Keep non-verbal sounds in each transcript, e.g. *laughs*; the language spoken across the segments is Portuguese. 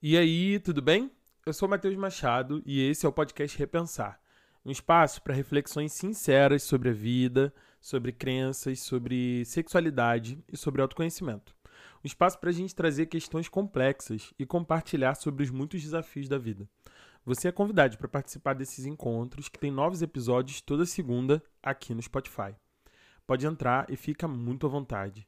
E aí, tudo bem? Eu sou Matheus Machado e esse é o podcast Repensar um espaço para reflexões sinceras sobre a vida, sobre crenças, sobre sexualidade e sobre autoconhecimento. Um espaço para a gente trazer questões complexas e compartilhar sobre os muitos desafios da vida. Você é convidado para participar desses encontros, que tem novos episódios toda segunda aqui no Spotify. Pode entrar e fica muito à vontade.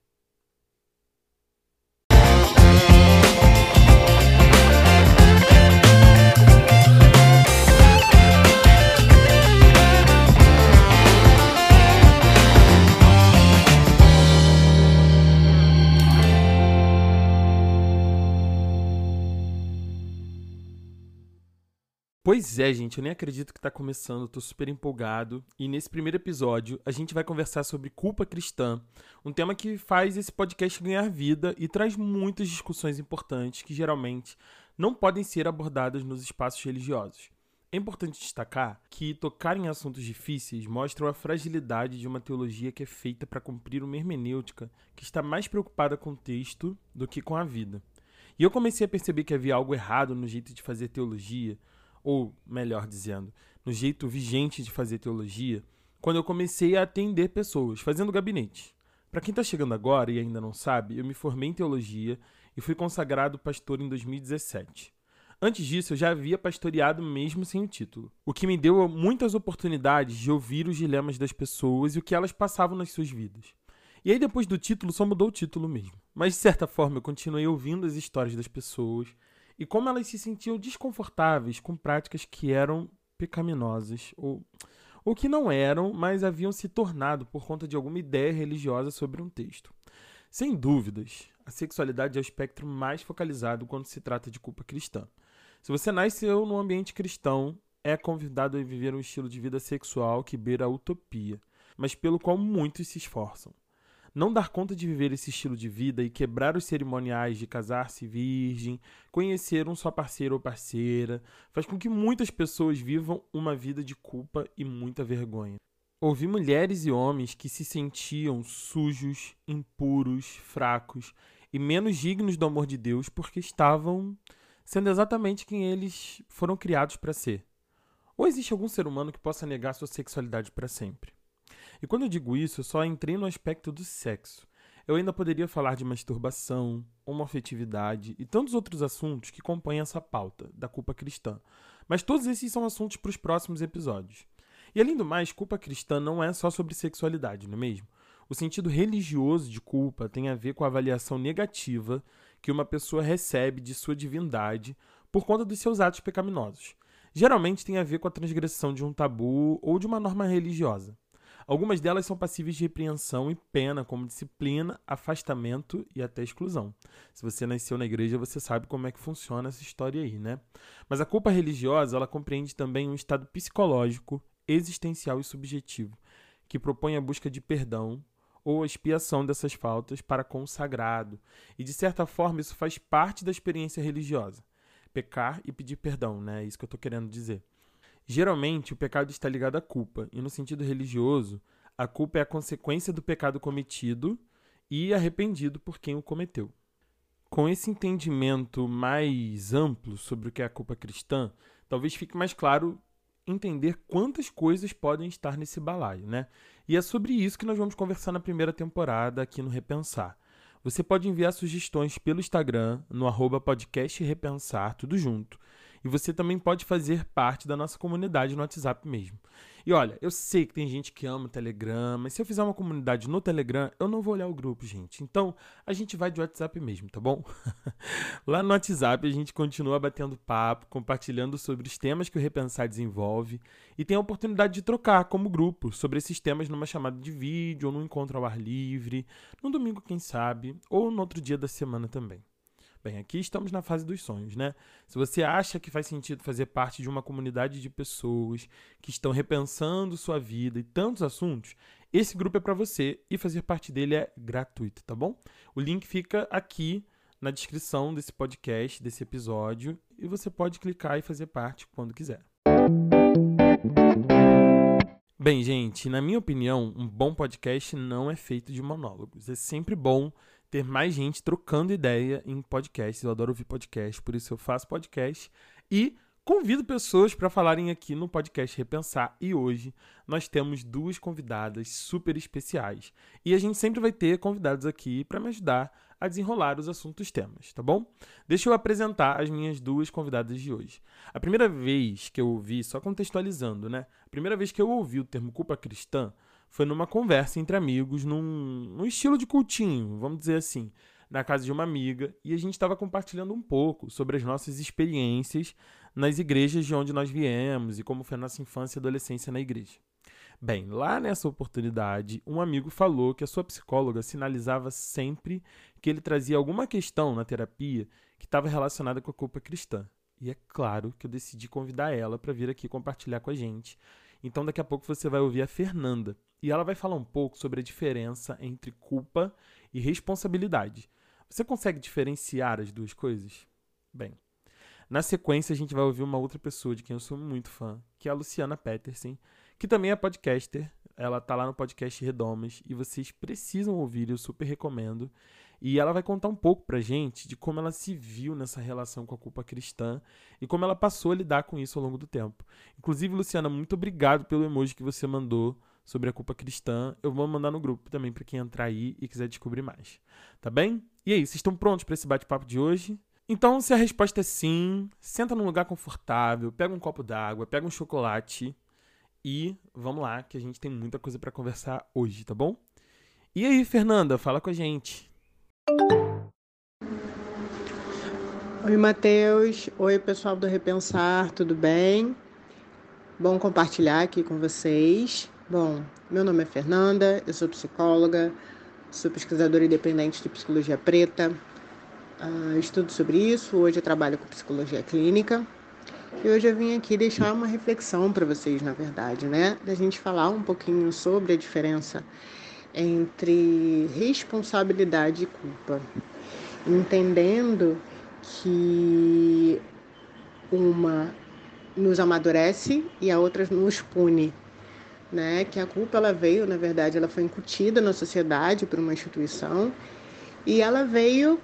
Pois é, gente, eu nem acredito que está começando, estou super empolgado. E nesse primeiro episódio, a gente vai conversar sobre culpa cristã, um tema que faz esse podcast ganhar vida e traz muitas discussões importantes que geralmente não podem ser abordadas nos espaços religiosos. É importante destacar que tocar em assuntos difíceis mostra a fragilidade de uma teologia que é feita para cumprir uma hermenêutica que está mais preocupada com o texto do que com a vida. E eu comecei a perceber que havia algo errado no jeito de fazer teologia ou melhor dizendo, no jeito vigente de fazer teologia, quando eu comecei a atender pessoas, fazendo gabinete. Para quem está chegando agora e ainda não sabe, eu me formei em teologia e fui consagrado pastor em 2017. Antes disso, eu já havia pastoreado mesmo sem o título, o que me deu muitas oportunidades de ouvir os dilemas das pessoas e o que elas passavam nas suas vidas. E aí, depois do título, só mudou o título mesmo. Mas, de certa forma, eu continuei ouvindo as histórias das pessoas e como elas se sentiam desconfortáveis com práticas que eram pecaminosas ou, ou que não eram, mas haviam se tornado por conta de alguma ideia religiosa sobre um texto. Sem dúvidas, a sexualidade é o espectro mais focalizado quando se trata de culpa cristã. Se você nasceu num ambiente cristão, é convidado a viver um estilo de vida sexual que beira a utopia, mas pelo qual muitos se esforçam. Não dar conta de viver esse estilo de vida e quebrar os cerimoniais de casar-se virgem, conhecer um só parceiro ou parceira, faz com que muitas pessoas vivam uma vida de culpa e muita vergonha. Ouvi mulheres e homens que se sentiam sujos, impuros, fracos e menos dignos do amor de Deus porque estavam sendo exatamente quem eles foram criados para ser. Ou existe algum ser humano que possa negar sua sexualidade para sempre? E quando eu digo isso, eu só entrei no aspecto do sexo. Eu ainda poderia falar de masturbação, homoafetividade e tantos outros assuntos que compõem essa pauta da culpa cristã. Mas todos esses são assuntos para os próximos episódios. E além do mais, culpa cristã não é só sobre sexualidade, não é mesmo? O sentido religioso de culpa tem a ver com a avaliação negativa que uma pessoa recebe de sua divindade por conta dos seus atos pecaminosos. Geralmente tem a ver com a transgressão de um tabu ou de uma norma religiosa. Algumas delas são passíveis de repreensão e pena, como disciplina, afastamento e até exclusão. Se você nasceu na igreja, você sabe como é que funciona essa história aí, né? Mas a culpa religiosa, ela compreende também um estado psicológico, existencial e subjetivo, que propõe a busca de perdão ou a expiação dessas faltas para com o sagrado. E de certa forma, isso faz parte da experiência religiosa. Pecar e pedir perdão, né? É isso que eu estou querendo dizer. Geralmente, o pecado está ligado à culpa, e no sentido religioso, a culpa é a consequência do pecado cometido e arrependido por quem o cometeu. Com esse entendimento mais amplo sobre o que é a culpa cristã, talvez fique mais claro entender quantas coisas podem estar nesse balaio, né? E é sobre isso que nós vamos conversar na primeira temporada aqui no Repensar. Você pode enviar sugestões pelo Instagram, no arroba podcast Repensar, tudo junto. E você também pode fazer parte da nossa comunidade no WhatsApp mesmo. E olha, eu sei que tem gente que ama o Telegram, mas se eu fizer uma comunidade no Telegram, eu não vou olhar o grupo, gente. Então, a gente vai de WhatsApp mesmo, tá bom? *laughs* Lá no WhatsApp a gente continua batendo papo, compartilhando sobre os temas que o Repensar desenvolve e tem a oportunidade de trocar como grupo sobre esses temas numa chamada de vídeo ou num encontro ao ar livre, no domingo, quem sabe, ou no outro dia da semana também. Bem, aqui estamos na fase dos sonhos, né? Se você acha que faz sentido fazer parte de uma comunidade de pessoas que estão repensando sua vida e tantos assuntos, esse grupo é para você e fazer parte dele é gratuito, tá bom? O link fica aqui na descrição desse podcast, desse episódio, e você pode clicar e fazer parte quando quiser. Bem, gente, na minha opinião, um bom podcast não é feito de monólogos. É sempre bom ter mais gente trocando ideia em podcasts. Eu adoro ouvir podcast, por isso eu faço podcast e convido pessoas para falarem aqui no podcast Repensar. E hoje nós temos duas convidadas super especiais. E a gente sempre vai ter convidados aqui para me ajudar a desenrolar os assuntos temas, tá bom? Deixa eu apresentar as minhas duas convidadas de hoje. A primeira vez que eu ouvi, só contextualizando, né? A primeira vez que eu ouvi o termo culpa cristã foi numa conversa entre amigos, num, num estilo de cultinho, vamos dizer assim, na casa de uma amiga, e a gente estava compartilhando um pouco sobre as nossas experiências nas igrejas de onde nós viemos e como foi a nossa infância e adolescência na igreja. Bem, lá nessa oportunidade, um amigo falou que a sua psicóloga sinalizava sempre que ele trazia alguma questão na terapia que estava relacionada com a culpa cristã. E é claro que eu decidi convidar ela para vir aqui compartilhar com a gente. Então, daqui a pouco você vai ouvir a Fernanda. E ela vai falar um pouco sobre a diferença entre culpa e responsabilidade. Você consegue diferenciar as duas coisas? Bem, na sequência a gente vai ouvir uma outra pessoa de quem eu sou muito fã, que é a Luciana Peterson, que também é podcaster. Ela tá lá no podcast Redomas e vocês precisam ouvir, eu super recomendo. E ela vai contar um pouco pra gente de como ela se viu nessa relação com a culpa cristã e como ela passou a lidar com isso ao longo do tempo. Inclusive, Luciana, muito obrigado pelo emoji que você mandou sobre a culpa cristã. Eu vou mandar no grupo também para quem entrar aí e quiser descobrir mais. Tá bem? E aí, vocês estão prontos para esse bate-papo de hoje? Então, se a resposta é sim, senta num lugar confortável, pega um copo d'água, pega um chocolate e vamos lá, que a gente tem muita coisa para conversar hoje, tá bom? E aí, Fernanda, fala com a gente. Oi, Matheus. Oi, pessoal do Repensar, tudo bem? Bom compartilhar aqui com vocês. Bom, meu nome é Fernanda, eu sou psicóloga, sou pesquisadora independente de psicologia preta, uh, estudo sobre isso. Hoje eu trabalho com psicologia clínica e hoje eu vim aqui deixar uma reflexão para vocês, na verdade, né? Da gente falar um pouquinho sobre a diferença entre responsabilidade e culpa, entendendo que uma nos amadurece e a outra nos pune, né? Que a culpa ela veio, na verdade, ela foi incutida na sociedade por uma instituição e ela veio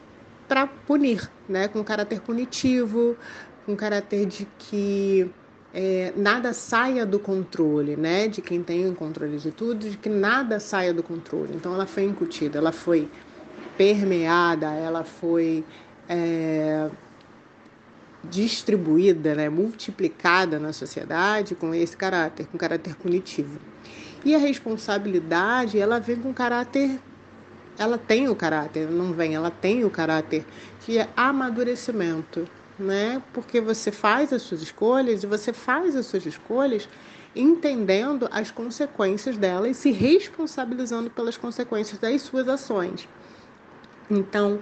para punir, né? Com caráter punitivo, com caráter de que é, nada saia do controle, né? De quem tem o controle de tudo, de que nada saia do controle. Então ela foi incutida, ela foi permeada, ela foi é, distribuída, né? multiplicada na sociedade com esse caráter, com caráter punitivo. E a responsabilidade, ela vem com caráter ela tem o caráter, não vem, ela tem o caráter de amadurecimento, né? Porque você faz as suas escolhas e você faz as suas escolhas entendendo as consequências delas e se responsabilizando pelas consequências das suas ações. Então,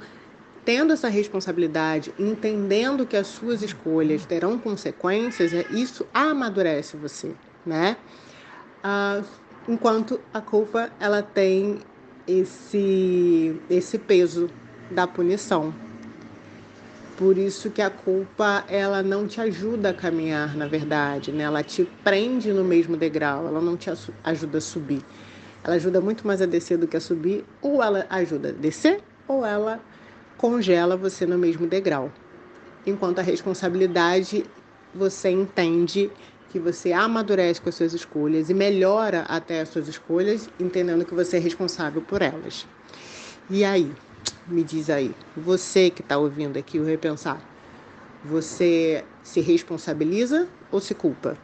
tendo essa responsabilidade, entendendo que as suas escolhas terão consequências, é, isso amadurece você, né? Ah, enquanto a culpa ela tem esse esse peso da punição, por isso que a culpa ela não te ajuda a caminhar, na verdade, né? Ela te prende no mesmo degrau, ela não te ajuda a subir. Ela ajuda muito mais a descer do que a subir, ou ela ajuda a descer, ou ela congela você no mesmo degrau. Enquanto a responsabilidade, você entende que você amadurece com as suas escolhas e melhora até as suas escolhas, entendendo que você é responsável por elas. E aí, me diz aí, você que está ouvindo aqui o Repensar, você se responsabiliza ou se culpa?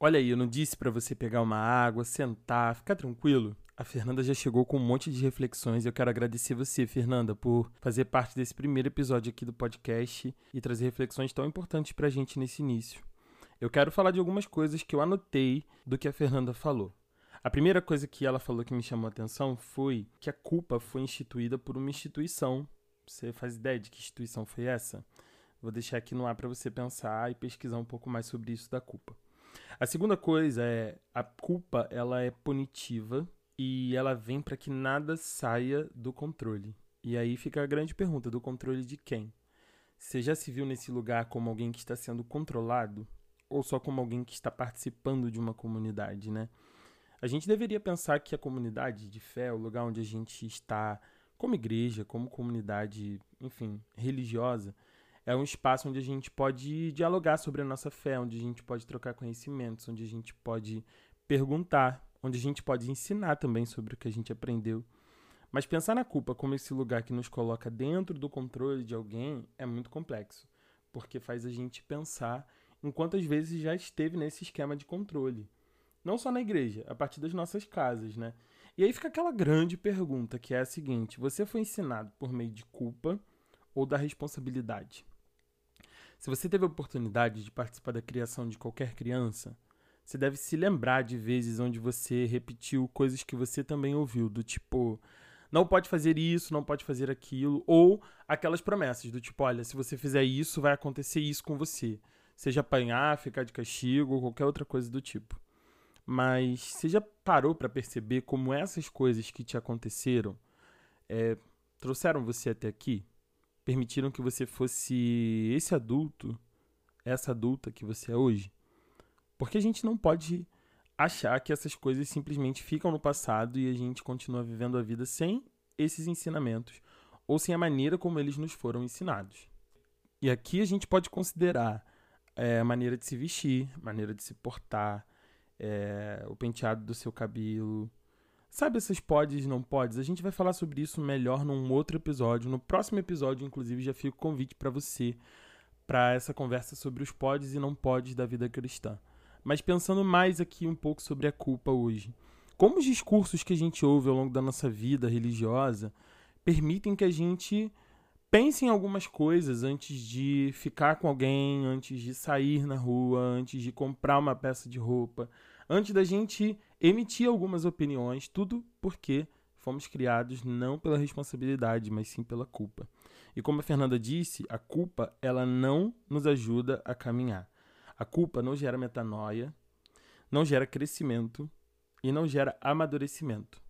Olha aí, eu não disse para você pegar uma água, sentar, ficar tranquilo? A Fernanda já chegou com um monte de reflexões e eu quero agradecer você, Fernanda, por fazer parte desse primeiro episódio aqui do podcast e trazer reflexões tão importantes pra gente nesse início. Eu quero falar de algumas coisas que eu anotei do que a Fernanda falou. A primeira coisa que ela falou que me chamou a atenção foi que a culpa foi instituída por uma instituição. Você faz ideia de que instituição foi essa? Vou deixar aqui no ar para você pensar e pesquisar um pouco mais sobre isso da culpa. A segunda coisa é a culpa, ela é punitiva e ela vem para que nada saia do controle. E aí fica a grande pergunta, do controle de quem? Você já se viu nesse lugar como alguém que está sendo controlado ou só como alguém que está participando de uma comunidade, né? A gente deveria pensar que a comunidade de fé, o lugar onde a gente está como igreja, como comunidade, enfim, religiosa, é um espaço onde a gente pode dialogar sobre a nossa fé, onde a gente pode trocar conhecimentos, onde a gente pode perguntar, onde a gente pode ensinar também sobre o que a gente aprendeu. Mas pensar na culpa como esse lugar que nos coloca dentro do controle de alguém é muito complexo, porque faz a gente pensar em quantas vezes já esteve nesse esquema de controle. Não só na igreja, a partir das nossas casas, né? E aí fica aquela grande pergunta que é a seguinte: você foi ensinado por meio de culpa ou da responsabilidade? Se você teve a oportunidade de participar da criação de qualquer criança, você deve se lembrar de vezes onde você repetiu coisas que você também ouviu, do tipo, não pode fazer isso, não pode fazer aquilo, ou aquelas promessas do tipo, olha, se você fizer isso, vai acontecer isso com você. Seja apanhar, ficar de castigo ou qualquer outra coisa do tipo. Mas você já parou para perceber como essas coisas que te aconteceram é, trouxeram você até aqui? Permitiram que você fosse esse adulto, essa adulta que você é hoje? Porque a gente não pode achar que essas coisas simplesmente ficam no passado e a gente continua vivendo a vida sem esses ensinamentos ou sem a maneira como eles nos foram ensinados. E aqui a gente pode considerar é, a maneira de se vestir, maneira de se portar, é, o penteado do seu cabelo. Sabe essas podes e não podes? A gente vai falar sobre isso melhor num outro episódio. No próximo episódio, inclusive, já fica o convite para você para essa conversa sobre os podes e não podes da vida cristã. Mas pensando mais aqui um pouco sobre a culpa hoje. Como os discursos que a gente ouve ao longo da nossa vida religiosa permitem que a gente pense em algumas coisas antes de ficar com alguém, antes de sair na rua, antes de comprar uma peça de roupa, antes da gente emitir algumas opiniões, tudo porque fomos criados não pela responsabilidade, mas sim pela culpa. E como a Fernanda disse, a culpa ela não nos ajuda a caminhar. A culpa não gera metanoia, não gera crescimento e não gera amadurecimento.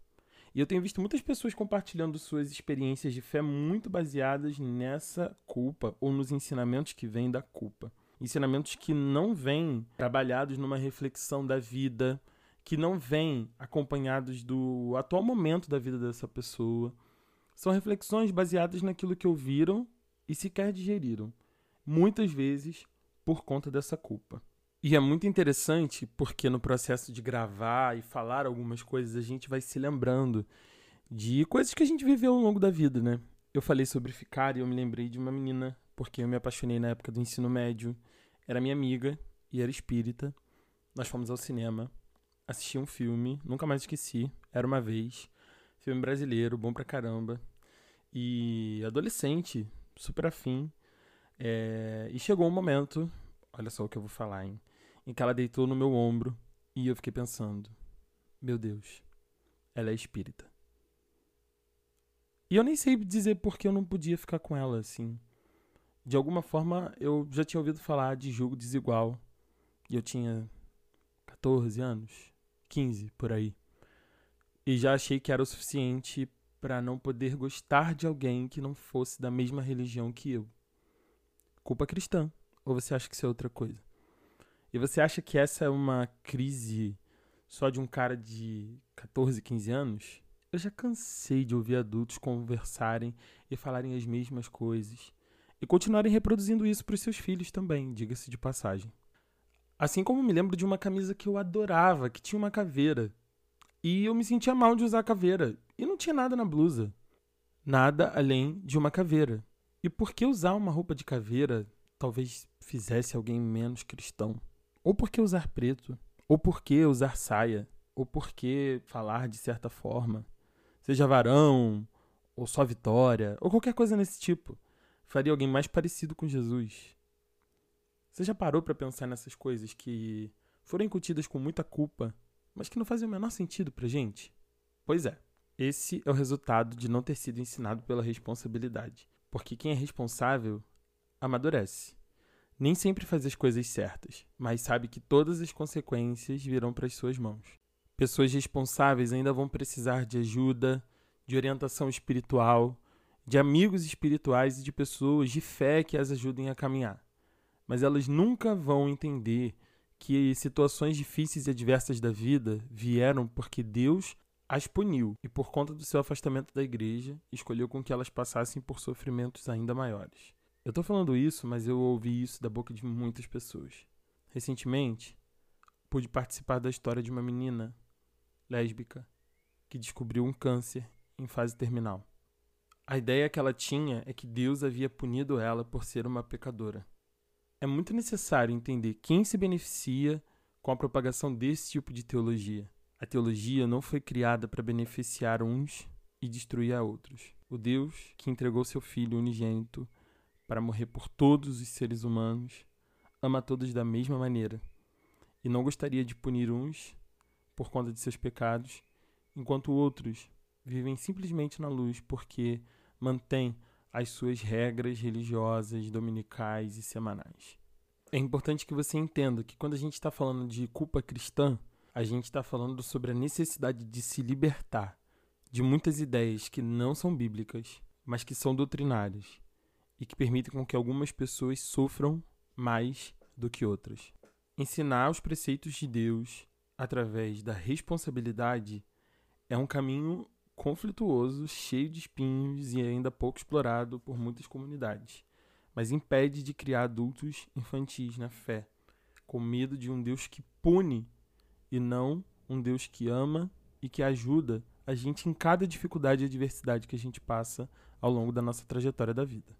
E eu tenho visto muitas pessoas compartilhando suas experiências de fé muito baseadas nessa culpa ou nos ensinamentos que vêm da culpa ensinamentos que não vêm trabalhados numa reflexão da vida, que não vêm acompanhados do atual momento da vida dessa pessoa. São reflexões baseadas naquilo que ouviram e sequer digeriram, muitas vezes por conta dessa culpa. E é muito interessante porque no processo de gravar e falar algumas coisas a gente vai se lembrando de coisas que a gente viveu ao longo da vida, né? Eu falei sobre ficar e eu me lembrei de uma menina porque eu me apaixonei na época do ensino médio era minha amiga e era espírita. Nós fomos ao cinema, assisti um filme, nunca mais esqueci. Era uma vez. Filme brasileiro, bom pra caramba. E adolescente, super afim. É... E chegou um momento, olha só o que eu vou falar, hein? Em que ela deitou no meu ombro e eu fiquei pensando: Meu Deus, ela é espírita. E eu nem sei dizer por que eu não podia ficar com ela assim de alguma forma eu já tinha ouvido falar de jogo desigual. E eu tinha 14 anos, 15 por aí. E já achei que era o suficiente para não poder gostar de alguém que não fosse da mesma religião que eu. Culpa cristã. Ou você acha que isso é outra coisa? E você acha que essa é uma crise só de um cara de 14, 15 anos? Eu já cansei de ouvir adultos conversarem e falarem as mesmas coisas e continuarem reproduzindo isso para os seus filhos também, diga-se de passagem. Assim como me lembro de uma camisa que eu adorava, que tinha uma caveira. E eu me sentia mal de usar a caveira. E não tinha nada na blusa. Nada além de uma caveira. E por que usar uma roupa de caveira talvez fizesse alguém menos cristão? Ou por que usar preto? Ou por que usar saia? Ou por que falar de certa forma? Seja varão, ou só vitória, ou qualquer coisa nesse tipo faria alguém mais parecido com Jesus? Você já parou para pensar nessas coisas que foram incutidas com muita culpa, mas que não fazem o menor sentido pra gente? Pois é, esse é o resultado de não ter sido ensinado pela responsabilidade. Porque quem é responsável amadurece. Nem sempre faz as coisas certas, mas sabe que todas as consequências virão para as suas mãos. Pessoas responsáveis ainda vão precisar de ajuda, de orientação espiritual, de amigos espirituais e de pessoas de fé que as ajudem a caminhar. Mas elas nunca vão entender que situações difíceis e adversas da vida vieram porque Deus as puniu e, por conta do seu afastamento da igreja, escolheu com que elas passassem por sofrimentos ainda maiores. Eu tô falando isso, mas eu ouvi isso da boca de muitas pessoas. Recentemente, pude participar da história de uma menina lésbica que descobriu um câncer em fase terminal. A ideia que ela tinha é que Deus havia punido ela por ser uma pecadora. É muito necessário entender quem se beneficia com a propagação desse tipo de teologia. A teologia não foi criada para beneficiar uns e destruir a outros. O Deus que entregou seu Filho unigênito para morrer por todos os seres humanos ama todos da mesma maneira e não gostaria de punir uns por conta de seus pecados, enquanto outros vivem simplesmente na luz porque mantêm as suas regras religiosas dominicais e semanais. É importante que você entenda que quando a gente está falando de culpa cristã, a gente está falando sobre a necessidade de se libertar de muitas ideias que não são bíblicas, mas que são doutrinárias e que permitem com que algumas pessoas sofram mais do que outras. Ensinar os preceitos de Deus através da responsabilidade é um caminho conflituoso, cheio de espinhos e ainda pouco explorado por muitas comunidades, mas impede de criar adultos infantis na fé, com medo de um Deus que pune e não um Deus que ama e que ajuda a gente em cada dificuldade e adversidade que a gente passa ao longo da nossa trajetória da vida.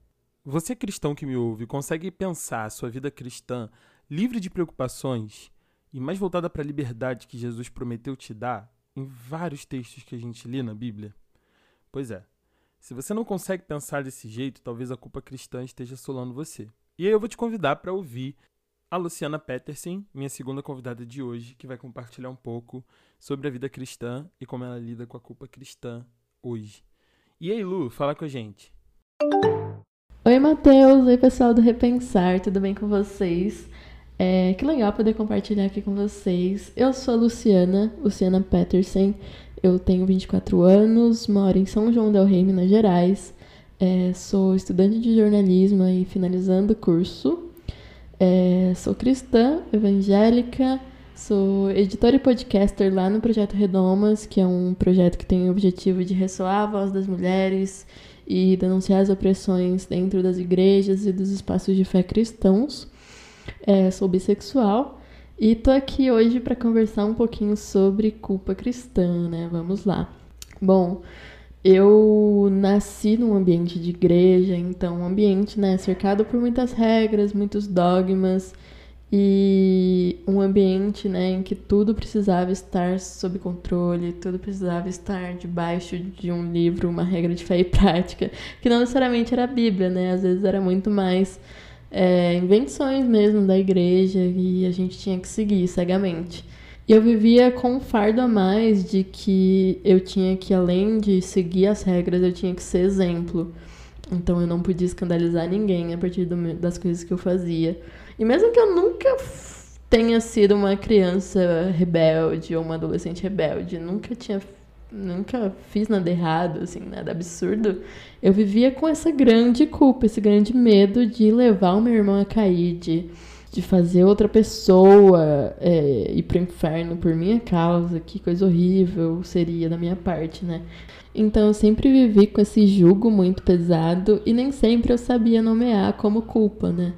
Você cristão que me ouve, consegue pensar a sua vida cristã livre de preocupações e mais voltada para a liberdade que Jesus prometeu te dar? em vários textos que a gente lê na Bíblia? Pois é. Se você não consegue pensar desse jeito, talvez a culpa cristã esteja assolando você. E aí eu vou te convidar para ouvir a Luciana Peterson, minha segunda convidada de hoje, que vai compartilhar um pouco sobre a vida cristã e como ela lida com a culpa cristã hoje. E aí, Lu, fala com a gente. Oi, Matheus. Oi, pessoal do Repensar. Tudo bem com vocês? É, que legal poder compartilhar aqui com vocês. Eu sou a Luciana, Luciana Peterson. Eu tenho 24 anos, moro em São João del Rei, Minas Gerais. É, sou estudante de jornalismo e finalizando o curso. É, sou cristã, evangélica, sou editora e podcaster lá no Projeto Redomas, que é um projeto que tem o objetivo de ressoar a voz das mulheres e denunciar as opressões dentro das igrejas e dos espaços de fé cristãos. É, sou bissexual e tô aqui hoje para conversar um pouquinho sobre culpa cristã, né? Vamos lá. Bom, eu nasci num ambiente de igreja, então um ambiente, né, cercado por muitas regras, muitos dogmas e um ambiente, né, em que tudo precisava estar sob controle, tudo precisava estar debaixo de um livro, uma regra de fé e prática, que não necessariamente era a Bíblia, né? Às vezes era muito mais é, invenções mesmo da igreja e a gente tinha que seguir cegamente. E eu vivia com um fardo a mais de que eu tinha que, além de seguir as regras, eu tinha que ser exemplo. Então eu não podia escandalizar ninguém a partir do, das coisas que eu fazia. E mesmo que eu nunca tenha sido uma criança rebelde ou uma adolescente rebelde, nunca tinha nunca fiz nada errado, assim, nada absurdo, eu vivia com essa grande culpa, esse grande medo de levar o meu irmão a cair, de, de fazer outra pessoa é, ir pro inferno por minha causa, que coisa horrível seria da minha parte, né? Então eu sempre vivi com esse jugo muito pesado e nem sempre eu sabia nomear como culpa, né?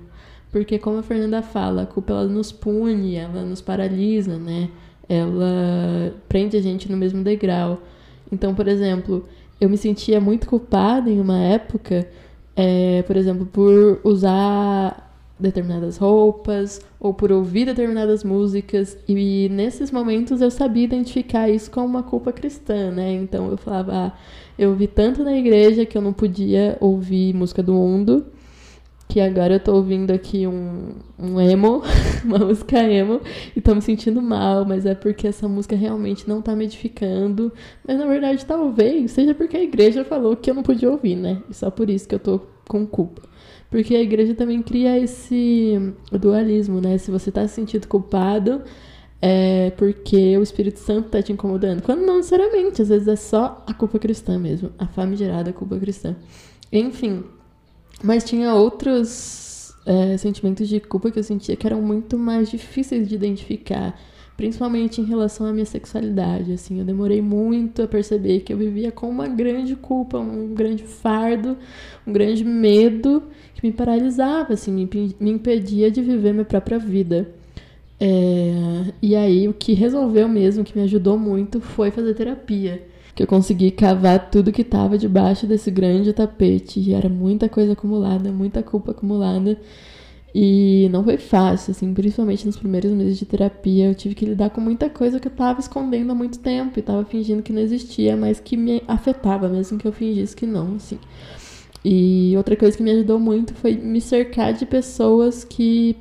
Porque como a Fernanda fala, a culpa ela nos pune, ela nos paralisa, né? ela prende a gente no mesmo degrau. Então, por exemplo, eu me sentia muito culpada em uma época, é, por exemplo, por usar determinadas roupas ou por ouvir determinadas músicas e nesses momentos eu sabia identificar isso como uma culpa cristã, né? Então eu falava, ah, eu ouvi tanto na igreja que eu não podia ouvir música do mundo que agora eu tô ouvindo aqui um, um emo, *laughs* uma música emo, e tô me sentindo mal, mas é porque essa música realmente não tá me edificando. Mas na verdade, talvez seja porque a igreja falou que eu não podia ouvir, né? E só por isso que eu tô com culpa. Porque a igreja também cria esse dualismo, né? Se você tá se sentindo culpado, é porque o Espírito Santo tá te incomodando. Quando não necessariamente, às vezes é só a culpa cristã mesmo, a famigerada culpa cristã. Enfim, mas tinha outros é, sentimentos de culpa que eu sentia que eram muito mais difíceis de identificar, principalmente em relação à minha sexualidade. Assim, eu demorei muito a perceber que eu vivia com uma grande culpa, um grande fardo, um grande medo que me paralisava, assim, me, impedia de viver minha própria vida. É, e aí, o que resolveu mesmo, que me ajudou muito, foi fazer terapia que eu consegui cavar tudo que estava debaixo desse grande tapete. E era muita coisa acumulada, muita culpa acumulada. E não foi fácil, assim, principalmente nos primeiros meses de terapia. Eu tive que lidar com muita coisa que eu estava escondendo há muito tempo e estava fingindo que não existia, mas que me afetava, mesmo que eu fingisse que não, assim. E outra coisa que me ajudou muito foi me cercar de pessoas que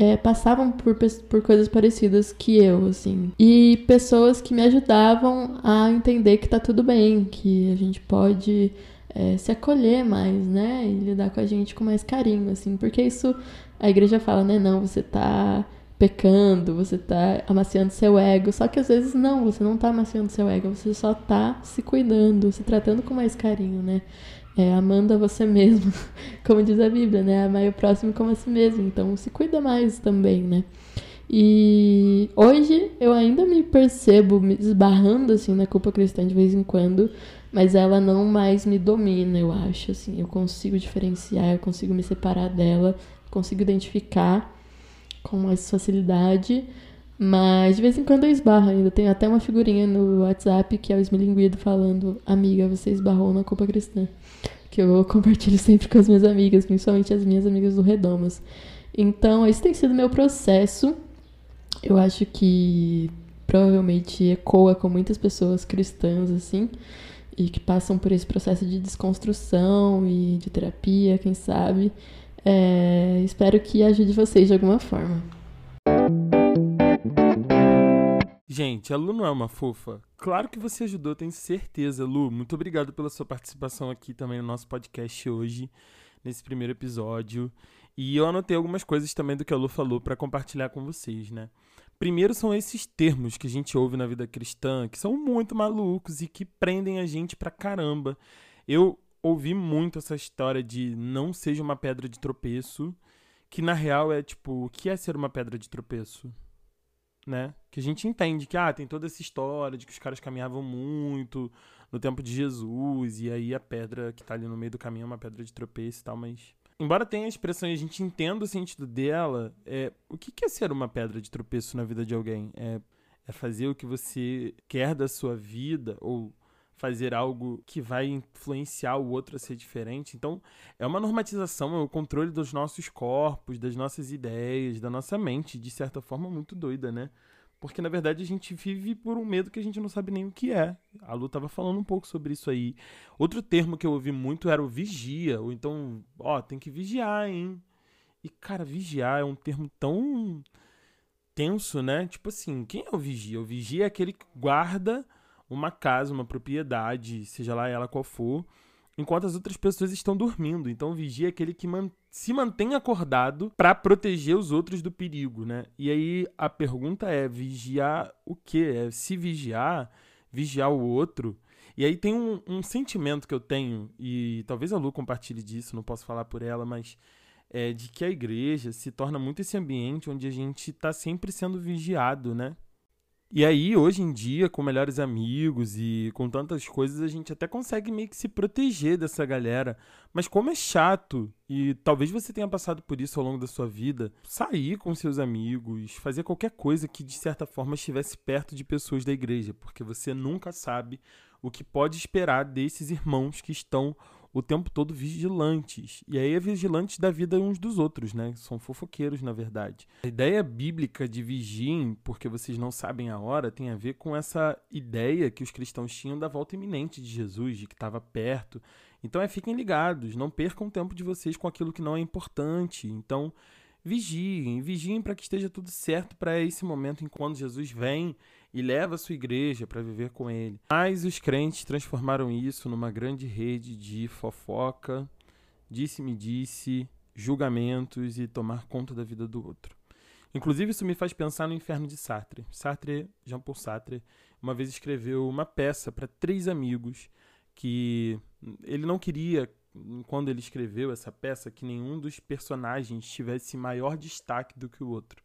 é, passavam por, por coisas parecidas que eu, assim. E pessoas que me ajudavam a entender que tá tudo bem, que a gente pode é, se acolher mais, né? E lidar com a gente com mais carinho, assim. Porque isso, a igreja fala, né? Não, você tá pecando, você tá amaciando seu ego. Só que às vezes não, você não tá amaciando seu ego, você só tá se cuidando, se tratando com mais carinho, né? É, amando a você mesmo, *laughs* como diz a Bíblia, né? Amar o próximo como a si mesmo. Então, se cuida mais também, né? E hoje eu ainda me percebo me esbarrando assim na culpa cristã de vez em quando, mas ela não mais me domina, eu acho assim. Eu consigo diferenciar, eu consigo me separar dela, consigo identificar com mais facilidade. Mas de vez em quando eu esbarro ainda. Tem até uma figurinha no WhatsApp que é o esmilinguido falando: Amiga, você esbarrou na culpa cristã que eu compartilho *laughs* sempre com as minhas amigas, principalmente as minhas amigas do Redomas. Então, esse tem sido meu processo. Eu acho que provavelmente ecoa com muitas pessoas cristãs, assim, e que passam por esse processo de desconstrução e de terapia, quem sabe. É, espero que ajude vocês de alguma forma. Gente, a Lu não é uma fofa? Claro que você ajudou, tenho certeza, Lu. Muito obrigado pela sua participação aqui também no nosso podcast hoje, nesse primeiro episódio. E eu anotei algumas coisas também do que a Lu falou para compartilhar com vocês, né? Primeiro são esses termos que a gente ouve na vida cristã, que são muito malucos e que prendem a gente pra caramba. Eu ouvi muito essa história de não seja uma pedra de tropeço, que na real é tipo, o que é ser uma pedra de tropeço? Né? Que a gente entende que ah, tem toda essa história de que os caras caminhavam muito no tempo de Jesus, e aí a pedra que tá ali no meio do caminho é uma pedra de tropeço e tal, mas. Embora tenha a expressão e a gente entenda o sentido dela, é, o que é ser uma pedra de tropeço na vida de alguém? É, é fazer o que você quer da sua vida, ou fazer algo que vai influenciar o outro a ser diferente. Então, é uma normatização, é o controle dos nossos corpos, das nossas ideias, da nossa mente, de certa forma muito doida, né? Porque na verdade a gente vive por um medo que a gente não sabe nem o que é. A Lu tava falando um pouco sobre isso aí. Outro termo que eu ouvi muito era o vigia, ou então, ó, tem que vigiar, hein? E cara, vigiar é um termo tão tenso, né? Tipo assim, quem é o vigia? O vigia é aquele que guarda uma casa, uma propriedade, seja lá ela qual for, enquanto as outras pessoas estão dormindo. Então, vigia é aquele que man se mantém acordado para proteger os outros do perigo, né? E aí a pergunta é: vigiar o quê? É se vigiar, vigiar o outro. E aí tem um, um sentimento que eu tenho, e talvez a Lu compartilhe disso, não posso falar por ela, mas é de que a igreja se torna muito esse ambiente onde a gente está sempre sendo vigiado, né? E aí, hoje em dia, com melhores amigos e com tantas coisas, a gente até consegue meio que se proteger dessa galera. Mas como é chato, e talvez você tenha passado por isso ao longo da sua vida, sair com seus amigos, fazer qualquer coisa que de certa forma estivesse perto de pessoas da igreja, porque você nunca sabe o que pode esperar desses irmãos que estão o tempo todo vigilantes. E aí é vigilantes da vida uns dos outros, né? São fofoqueiros, na verdade. A ideia bíblica de vigiem, porque vocês não sabem a hora, tem a ver com essa ideia que os cristãos tinham da volta iminente de Jesus, de que estava perto. Então é fiquem ligados, não percam o tempo de vocês com aquilo que não é importante. Então vigiem, vigiem para que esteja tudo certo para esse momento em quando Jesus vem e leva a sua igreja para viver com ele. Mas os crentes transformaram isso numa grande rede de fofoca, disse-me disse, julgamentos e tomar conta da vida do outro. Inclusive, isso me faz pensar no inferno de Sartre. Sartre, Jean-Paul Sartre, uma vez escreveu uma peça para três amigos que ele não queria quando ele escreveu essa peça, que nenhum dos personagens tivesse maior destaque do que o outro.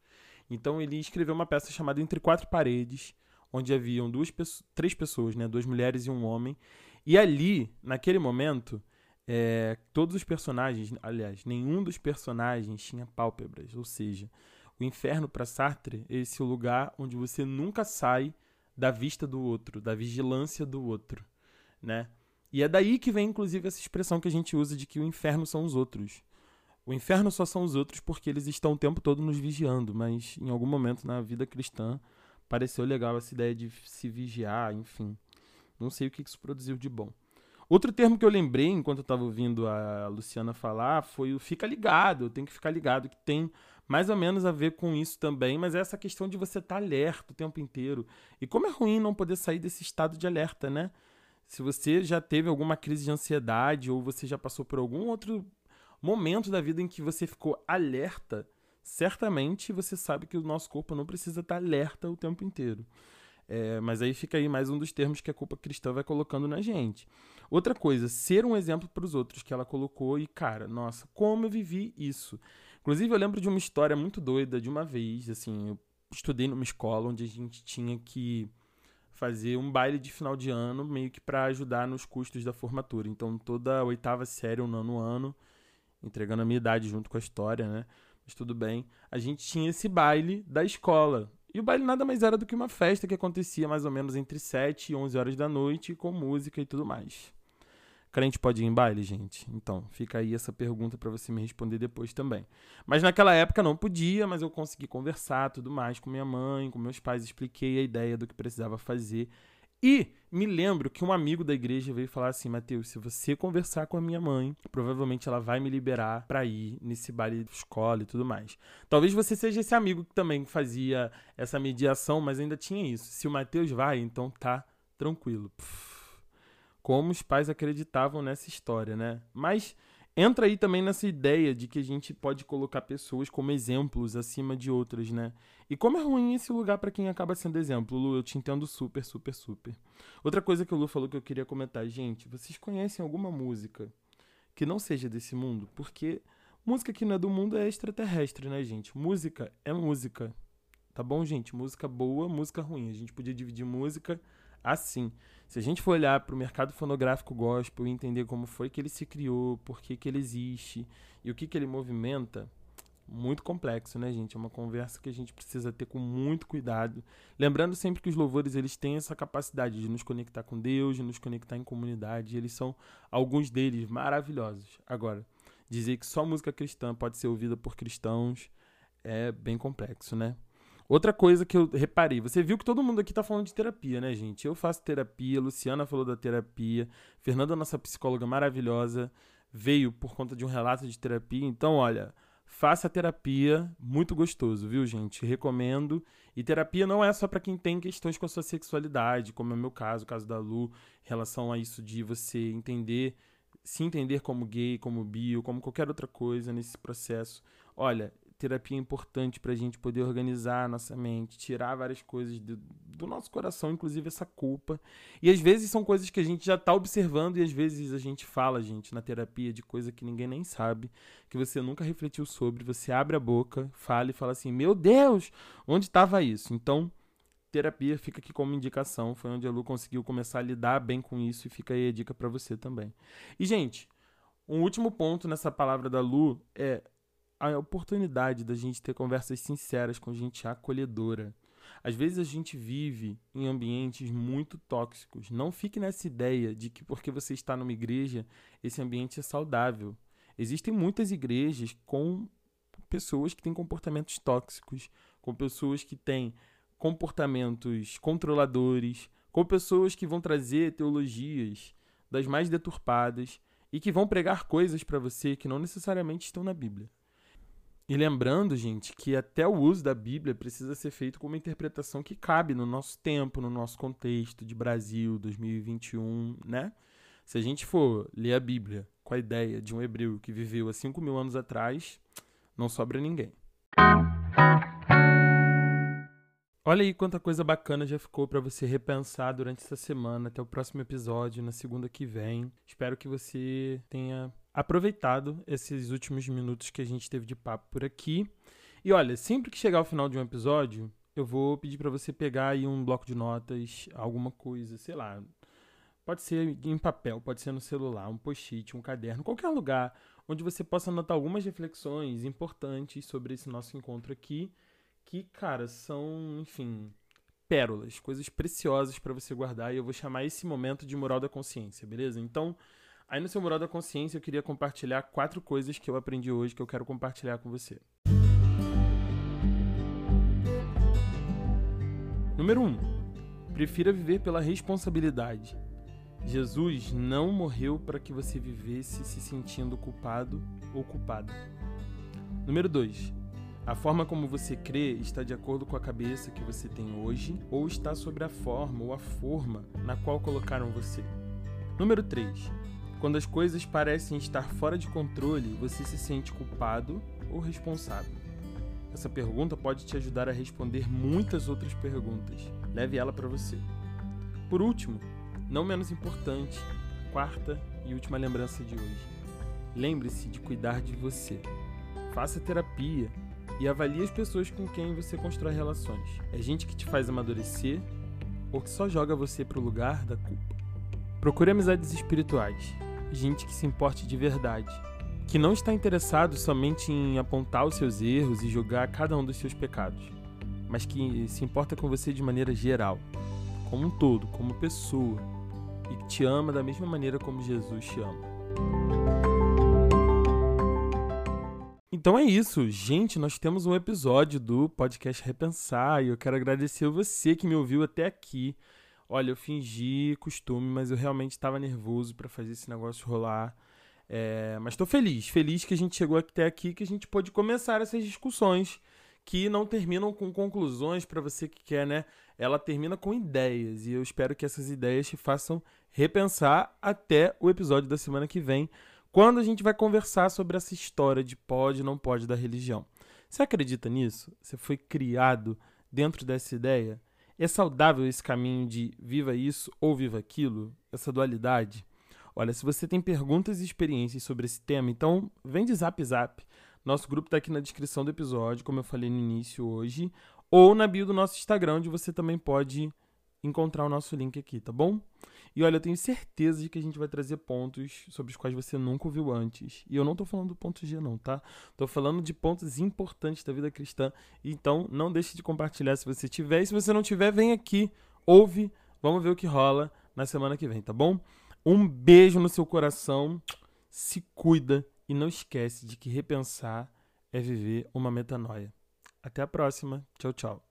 Então ele escreveu uma peça chamada Entre Quatro Paredes, onde haviam duas, três pessoas, né, duas mulheres e um homem. E ali, naquele momento, é, todos os personagens, aliás, nenhum dos personagens tinha pálpebras, ou seja, o inferno para Sartre é esse lugar onde você nunca sai da vista do outro, da vigilância do outro, né? E é daí que vem, inclusive, essa expressão que a gente usa de que o inferno são os outros. O inferno só são os outros porque eles estão o tempo todo nos vigiando, mas em algum momento na vida cristã pareceu legal essa ideia de se vigiar, enfim. Não sei o que isso produziu de bom. Outro termo que eu lembrei enquanto eu estava ouvindo a Luciana falar foi o fica ligado. Tem que ficar ligado, que tem mais ou menos a ver com isso também, mas é essa questão de você estar tá alerta o tempo inteiro. E como é ruim não poder sair desse estado de alerta, né? Se você já teve alguma crise de ansiedade ou você já passou por algum outro momento da vida em que você ficou alerta, certamente você sabe que o nosso corpo não precisa estar alerta o tempo inteiro. É, mas aí fica aí mais um dos termos que a culpa cristã vai colocando na gente. Outra coisa, ser um exemplo para os outros que ela colocou e, cara, nossa, como eu vivi isso. Inclusive, eu lembro de uma história muito doida de uma vez, assim, eu estudei numa escola onde a gente tinha que fazer um baile de final de ano, meio que para ajudar nos custos da formatura. Então, toda oitava série, o nono ano, entregando a minha idade junto com a história, né? Mas tudo bem. A gente tinha esse baile da escola. E o baile nada mais era do que uma festa que acontecia mais ou menos entre 7 e 11 horas da noite, com música e tudo mais. Crente pode ir em baile, gente? Então, fica aí essa pergunta para você me responder depois também. Mas naquela época não podia, mas eu consegui conversar tudo mais com minha mãe, com meus pais, expliquei a ideia do que precisava fazer. E me lembro que um amigo da igreja veio falar assim: Mateus, se você conversar com a minha mãe, provavelmente ela vai me liberar para ir nesse baile de escola e tudo mais. Talvez você seja esse amigo que também fazia essa mediação, mas ainda tinha isso. Se o Mateus vai, então tá tranquilo. Pff como os pais acreditavam nessa história, né? Mas entra aí também nessa ideia de que a gente pode colocar pessoas como exemplos acima de outras, né? E como é ruim esse lugar para quem acaba sendo exemplo. Lu, eu te entendo super, super, super. Outra coisa que o Lu falou que eu queria comentar, gente, vocês conhecem alguma música que não seja desse mundo? Porque música que não é do mundo é extraterrestre, né, gente? Música é música. Tá bom, gente? Música boa, música ruim. A gente podia dividir música assim. Se a gente for olhar para o mercado fonográfico gospel e entender como foi que ele se criou, por que, que ele existe e o que, que ele movimenta, muito complexo, né, gente? É uma conversa que a gente precisa ter com muito cuidado. Lembrando sempre que os louvores eles têm essa capacidade de nos conectar com Deus, de nos conectar em comunidade. Eles são, alguns deles, maravilhosos. Agora, dizer que só música cristã pode ser ouvida por cristãos é bem complexo, né? Outra coisa que eu reparei, você viu que todo mundo aqui tá falando de terapia, né, gente? Eu faço terapia, Luciana falou da terapia, Fernanda, nossa psicóloga maravilhosa, veio por conta de um relato de terapia. Então, olha, faça terapia, muito gostoso, viu, gente? Recomendo. E terapia não é só para quem tem questões com a sua sexualidade, como é o meu caso, o caso da Lu, em relação a isso de você entender, se entender como gay, como bio, como qualquer outra coisa nesse processo. Olha, terapia é importante para a gente poder organizar a nossa mente, tirar várias coisas do, do, nosso coração, inclusive essa culpa. E às vezes são coisas que a gente já está observando e às vezes a gente fala, gente, na terapia de coisa que ninguém nem sabe, que você nunca refletiu sobre. Você abre a boca, fala e fala assim: Meu Deus, onde estava isso? Então, terapia fica aqui como indicação. Foi onde a Lu conseguiu começar a lidar bem com isso e fica aí a dica para você também. E, gente. Um último ponto nessa palavra da Lu é a oportunidade da gente ter conversas sinceras com gente acolhedora. Às vezes a gente vive em ambientes muito tóxicos. Não fique nessa ideia de que porque você está numa igreja, esse ambiente é saudável. Existem muitas igrejas com pessoas que têm comportamentos tóxicos, com pessoas que têm comportamentos controladores, com pessoas que vão trazer teologias das mais deturpadas e que vão pregar coisas para você que não necessariamente estão na Bíblia. E lembrando, gente, que até o uso da Bíblia precisa ser feito com uma interpretação que cabe no nosso tempo, no nosso contexto de Brasil 2021, né? Se a gente for ler a Bíblia com a ideia de um hebreu que viveu há 5 mil anos atrás, não sobra ninguém. Olha aí quanta coisa bacana já ficou para você repensar durante essa semana, até o próximo episódio, na segunda que vem. Espero que você tenha aproveitado esses últimos minutos que a gente teve de papo por aqui. E olha, sempre que chegar ao final de um episódio, eu vou pedir para você pegar aí um bloco de notas, alguma coisa, sei lá. Pode ser em papel, pode ser no celular, um post-it, um caderno, qualquer lugar onde você possa anotar algumas reflexões importantes sobre esse nosso encontro aqui que, cara, são, enfim, pérolas, coisas preciosas para você guardar e eu vou chamar esse momento de moral da consciência, beleza? Então, aí no seu moral da consciência eu queria compartilhar quatro coisas que eu aprendi hoje que eu quero compartilhar com você. Número 1. Um, prefira viver pela responsabilidade. Jesus não morreu para que você vivesse se sentindo culpado ou culpada. Número 2. A forma como você crê está de acordo com a cabeça que você tem hoje ou está sobre a forma ou a forma na qual colocaram você. Número 3. Quando as coisas parecem estar fora de controle, você se sente culpado ou responsável? Essa pergunta pode te ajudar a responder muitas outras perguntas. Leve ela para você. Por último, não menos importante, quarta e última lembrança de hoje. Lembre-se de cuidar de você. Faça terapia e avalie as pessoas com quem você constrói relações. É gente que te faz amadurecer ou que só joga você para o lugar da culpa. Procure amizades espirituais, gente que se importe de verdade, que não está interessado somente em apontar os seus erros e julgar cada um dos seus pecados, mas que se importa com você de maneira geral, como um todo, como pessoa, e que te ama da mesma maneira como Jesus te ama. Então é isso, gente. Nós temos um episódio do podcast Repensar e eu quero agradecer você que me ouviu até aqui. Olha, eu fingi costume, mas eu realmente estava nervoso para fazer esse negócio rolar. É, mas estou feliz, feliz que a gente chegou até aqui, que a gente pôde começar essas discussões que não terminam com conclusões para você que quer, né? Ela termina com ideias e eu espero que essas ideias te façam repensar até o episódio da semana que vem quando a gente vai conversar sobre essa história de pode ou não pode da religião. Você acredita nisso? Você foi criado dentro dessa ideia? É saudável esse caminho de viva isso ou viva aquilo? Essa dualidade? Olha, se você tem perguntas e experiências sobre esse tema, então vem de zap zap. Nosso grupo está aqui na descrição do episódio, como eu falei no início hoje, ou na bio do nosso Instagram, onde você também pode encontrar o nosso link aqui, tá bom? E olha, eu tenho certeza de que a gente vai trazer pontos sobre os quais você nunca ouviu antes. E eu não tô falando do ponto G, não, tá? Tô falando de pontos importantes da vida cristã. Então, não deixe de compartilhar se você tiver. E se você não tiver, vem aqui, ouve, vamos ver o que rola na semana que vem, tá bom? Um beijo no seu coração, se cuida e não esquece de que repensar é viver uma metanoia. Até a próxima. Tchau, tchau.